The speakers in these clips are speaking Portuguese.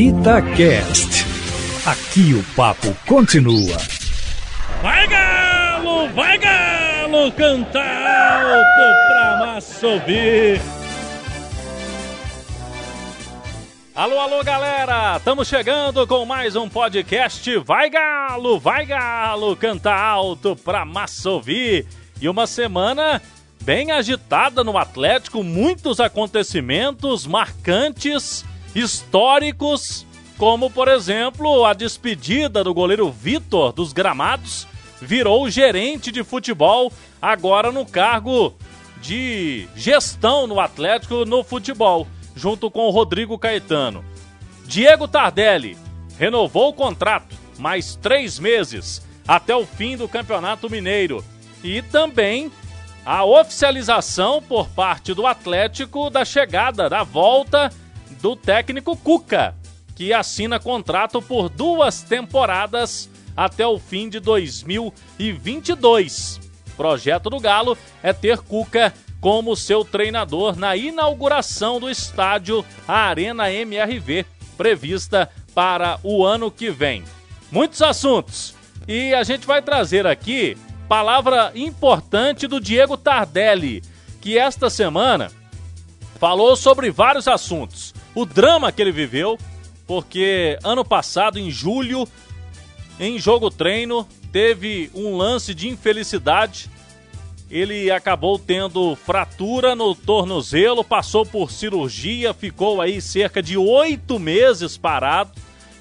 Itacast. Aqui o papo continua. Vai galo, vai galo, canta alto pra massa ouvir. Alô, alô, galera! Estamos chegando com mais um podcast. Vai galo, vai galo, canta alto pra massa ouvir. E uma semana bem agitada no Atlético, muitos acontecimentos marcantes, históricos, como por exemplo a despedida do goleiro Vitor dos Gramados, virou gerente de futebol, agora no cargo de gestão no Atlético no futebol, junto com o Rodrigo Caetano. Diego Tardelli renovou o contrato, mais três meses, até o fim do Campeonato Mineiro. E também a oficialização por parte do Atlético da chegada, da volta do técnico Cuca, que assina contrato por duas temporadas até o fim de 2022. O projeto do Galo é ter Cuca como seu treinador na inauguração do estádio Arena MRV, prevista para o ano que vem. Muitos assuntos e a gente vai trazer aqui palavra importante do Diego Tardelli, que esta semana falou sobre vários assuntos. O drama que ele viveu, porque ano passado, em julho, em jogo treino, teve um lance de infelicidade. Ele acabou tendo fratura no tornozelo, passou por cirurgia, ficou aí cerca de oito meses parado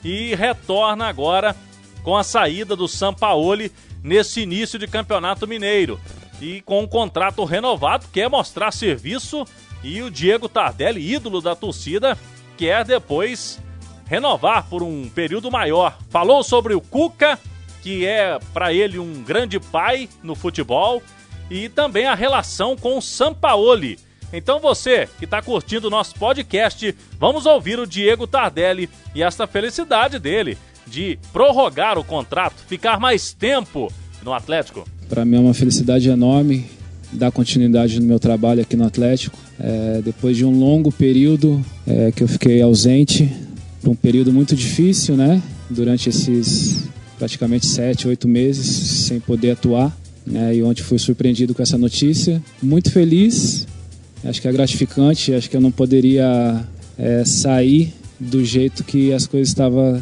e retorna agora com a saída do Sampaoli nesse início de campeonato mineiro. E com um contrato renovado, quer mostrar serviço e o Diego Tardelli, ídolo da torcida, quer depois renovar por um período maior. Falou sobre o Cuca, que é para ele um grande pai no futebol, e também a relação com o Sampaoli. Então você que está curtindo o nosso podcast, vamos ouvir o Diego Tardelli e esta felicidade dele de prorrogar o contrato, ficar mais tempo no Atlético? Para mim é uma felicidade enorme dar continuidade no meu trabalho aqui no Atlético. É, depois de um longo período é, que eu fiquei ausente, um período muito difícil, né? Durante esses praticamente sete, oito meses sem poder atuar, né? E onde fui surpreendido com essa notícia. Muito feliz, acho que é gratificante, acho que eu não poderia é, sair do jeito que as coisas estavam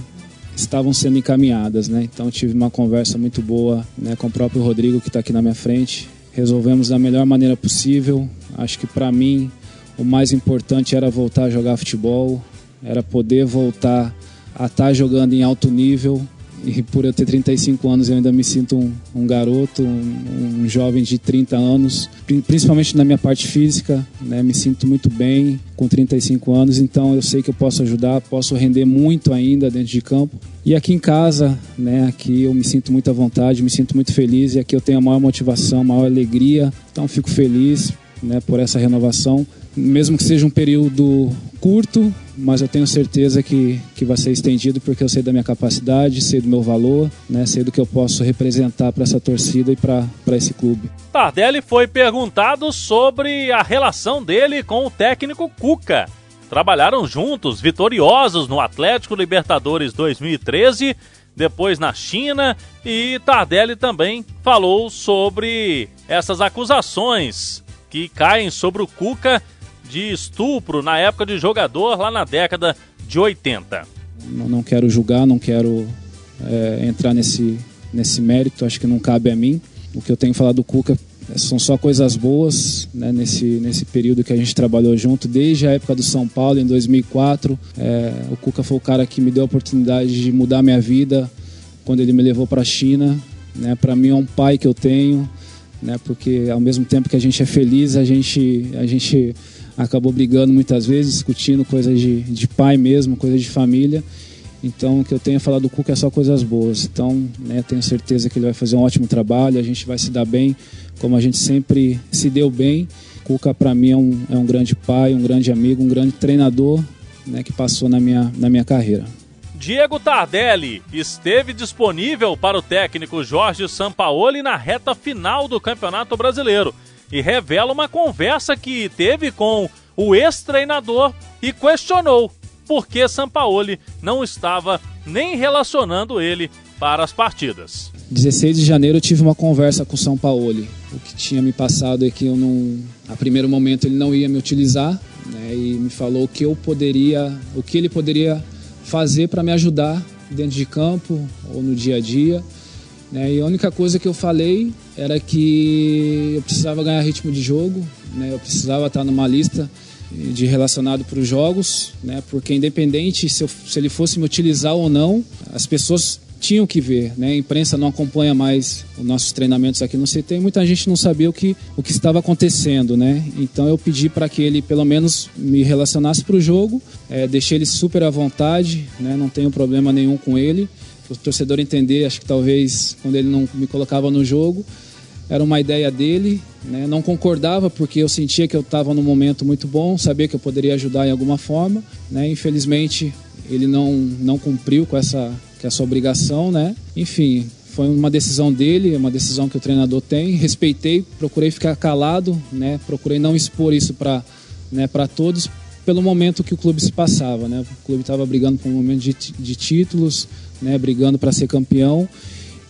estavam sendo encaminhadas, né? Então tive uma conversa muito boa né, com o próprio Rodrigo que está aqui na minha frente. Resolvemos da melhor maneira possível. Acho que para mim o mais importante era voltar a jogar futebol, era poder voltar a estar tá jogando em alto nível, e por eu ter 35 anos eu ainda me sinto um, um garoto, um, um, jovem de 30 anos, principalmente na minha parte física, né? me sinto muito bem com 35 anos, então eu sei que eu posso ajudar, posso render muito ainda dentro de campo. E aqui em casa, né, aqui eu me sinto muito à vontade, me sinto muito feliz e aqui eu tenho a maior motivação, a maior alegria, então fico feliz né, por essa renovação mesmo que seja um período curto, mas eu tenho certeza que, que vai ser estendido porque eu sei da minha capacidade, sei do meu valor, né, sei do que eu posso representar para essa torcida e para esse clube. Tardelli foi perguntado sobre a relação dele com o técnico Cuca. Trabalharam juntos, vitoriosos no Atlético Libertadores 2013, depois na China, e Tardelli também falou sobre essas acusações que caem sobre o Cuca de estupro na época de jogador, lá na década de 80. Não, quero julgar, não quero é, entrar nesse, nesse mérito, acho que não cabe a mim. O que eu tenho falado do Cuca são só coisas boas né, nesse, nesse período que a gente trabalhou junto, desde a época do São Paulo, em 2004. É, o Cuca foi o cara que me deu a oportunidade de mudar minha vida quando ele me levou para a China. Né, para mim é um pai que eu tenho, né, porque ao mesmo tempo que a gente é feliz, a gente, a gente acabou brigando muitas vezes, discutindo coisas de, de pai mesmo, coisas de família. Então, o que eu tenho a falar do Cuca é só coisas boas. Então, né, tenho certeza que ele vai fazer um ótimo trabalho, a gente vai se dar bem, como a gente sempre se deu bem. Cuca, para mim, é um, é um grande pai, um grande amigo, um grande treinador né, que passou na minha, na minha carreira. Diego Tardelli esteve disponível para o técnico Jorge Sampaoli na reta final do Campeonato Brasileiro e revela uma conversa que teve com o ex-treinador e questionou porque Sampaoli não estava nem relacionando ele para as partidas. 16 de janeiro eu tive uma conversa com o São Paulo. O que tinha me passado é que eu não, a primeiro momento ele não ia me utilizar, né, e me falou o que eu poderia, o que ele poderia fazer para me ajudar dentro de campo ou no dia a dia. Né, e a única coisa que eu falei era que eu precisava ganhar ritmo de jogo, né, eu precisava estar numa lista de relacionado para os jogos, né, porque independente se, eu, se ele fosse me utilizar ou não, as pessoas tinham que ver, né? A imprensa não acompanha mais os nossos treinamentos aqui no CT e muita gente não sabia o que, o que estava acontecendo, né? Então eu pedi para que ele pelo menos me relacionasse para o jogo, é, deixei ele super à vontade, né? Não tenho problema nenhum com ele. O torcedor entender, acho que talvez quando ele não me colocava no jogo, era uma ideia dele, né? Não concordava porque eu sentia que eu estava num momento muito bom, sabia que eu poderia ajudar em alguma forma, né? Infelizmente ele não não cumpriu com essa que é a sua obrigação, né? Enfim, foi uma decisão dele, uma decisão que o treinador tem. Respeitei, procurei ficar calado, né? Procurei não expor isso para né, para todos pelo momento que o clube se passava, né? O clube estava brigando por um momento de, de títulos, né? Brigando para ser campeão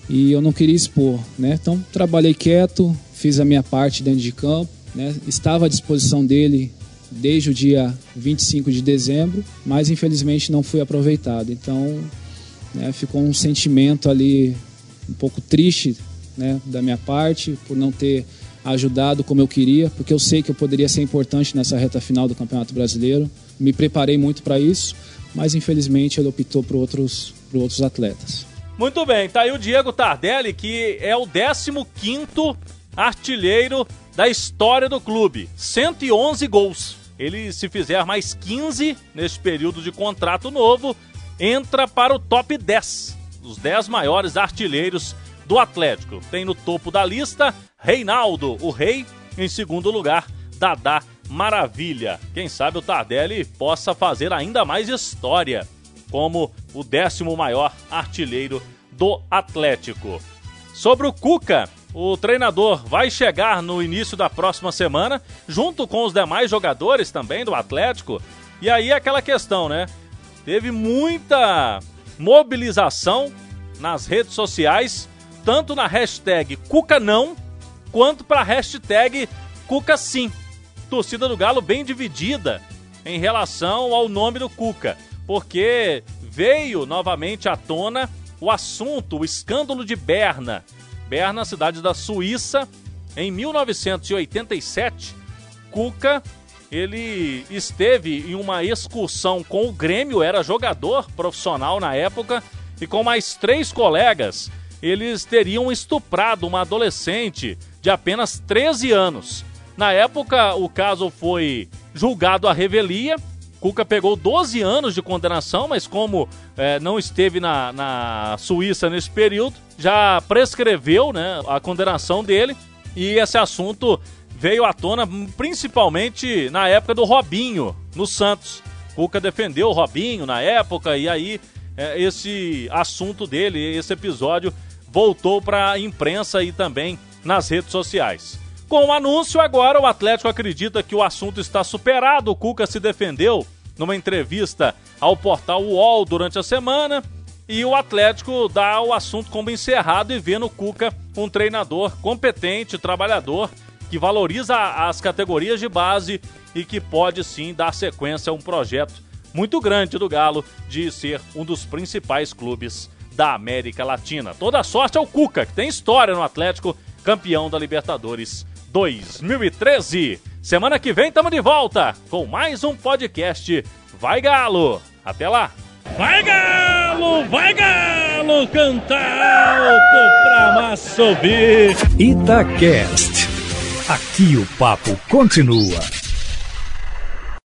e eu não queria expor, né? Então trabalhei quieto, fiz a minha parte dentro de campo, né? Estava à disposição dele desde o dia 25 de dezembro, mas infelizmente não fui aproveitado. Então né? Ficou um sentimento ali um pouco triste né, da minha parte por não ter ajudado como eu queria, porque eu sei que eu poderia ser importante nessa reta final do Campeonato Brasileiro. Me preparei muito para isso, mas infelizmente ele optou por outros, por outros atletas. Muito bem, tá aí o Diego Tardelli, que é o 15º artilheiro da história do clube. 111 gols. Ele, se fizer mais 15 neste período de contrato novo, entra para o top 10, os 10 maiores artilheiros do Atlético. Tem no topo da lista Reinaldo, o rei, em segundo lugar, Dadá Maravilha. Quem sabe o Tardelli possa fazer ainda mais história como o décimo maior artilheiro do Atlético. Sobre o Cuca, o treinador vai chegar no início da próxima semana, junto com os demais jogadores também do Atlético. E aí é aquela questão, né? teve muita mobilização nas redes sociais, tanto na hashtag Cuca não, quanto para a hashtag Cuca sim. Torcida do Galo bem dividida em relação ao nome do Cuca, porque veio novamente à tona o assunto, o escândalo de Berna. Berna, cidade da Suíça, em 1987, Cuca ele esteve em uma excursão com o Grêmio, era jogador profissional na época, e com mais três colegas, eles teriam estuprado uma adolescente de apenas 13 anos. Na época, o caso foi julgado à revelia. Cuca pegou 12 anos de condenação, mas como é, não esteve na, na Suíça nesse período, já prescreveu né, a condenação dele. E esse assunto veio à tona principalmente na época do Robinho, no Santos. Cuca defendeu o Robinho na época e aí é, esse assunto dele, esse episódio, voltou para a imprensa e também nas redes sociais. Com o anúncio, agora o Atlético acredita que o assunto está superado. O Cuca se defendeu numa entrevista ao portal UOL durante a semana. E o Atlético dá o assunto como encerrado e vê no Cuca um treinador competente, trabalhador que valoriza as categorias de base e que pode sim dar sequência a um projeto muito grande do Galo de ser um dos principais clubes da América Latina. Toda sorte ao Cuca, que tem história no Atlético, campeão da Libertadores 2013. Semana que vem estamos de volta com mais um podcast Vai Galo. Até lá. Vai Galo, vai Galo, cantar alto pra massa ouvir. Itacast. Aqui o papo continua.